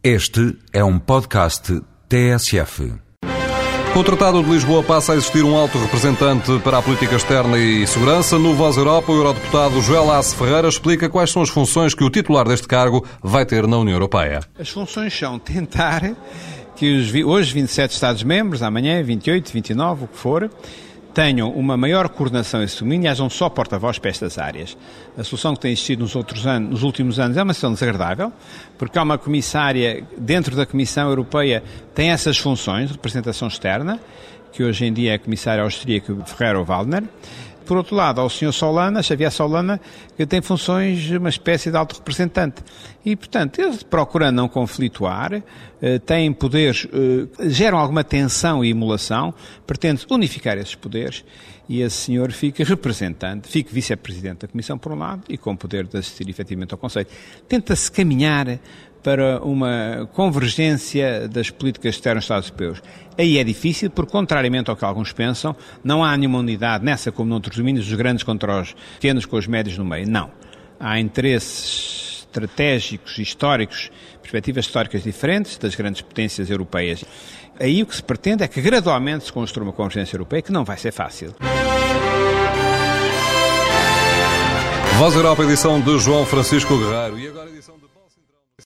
Este é um podcast TSF. Com o Tratado de Lisboa passa a existir um alto representante para a política externa e segurança. No Voz Europa, o eurodeputado Joel Lasse Ferreira explica quais são as funções que o titular deste cargo vai ter na União Europeia. As funções são tentar que os, hoje 27 Estados-membros, amanhã 28, 29, o que for, tenham uma maior coordenação esse domínio e hajam só porta-voz para estas áreas. A solução que tem existido nos, outros anos, nos últimos anos é uma situação desagradável, porque há uma comissária dentro da Comissão Europeia tem essas funções de representação externa, que hoje em dia é a comissária austríaca Ferrero Waldner, por outro lado, ao Sr. Solana, Xavier Solana, que tem funções uma espécie de alto representante. E, portanto, eles procurando não conflituar, eh, têm poderes, eh, geram alguma tensão e emulação, pretende unificar esses poderes e esse senhor fica representante, fica vice-presidente da Comissão, por um lado, e com o poder de assistir efetivamente ao Conselho. Tenta-se caminhar para uma convergência das políticas externas dos Estados europeus. Aí é difícil, porque, contrariamente ao que alguns pensam, não há nenhuma unidade nessa como noutros domínios, os grandes contra os pequenos com os médios no meio. Não. Há interesses estratégicos, históricos, perspectivas históricas diferentes das grandes potências europeias. Aí o que se pretende é que gradualmente se construa uma convergência europeia, que não vai ser fácil. Voz Europa, edição de João Francisco Guerreiro.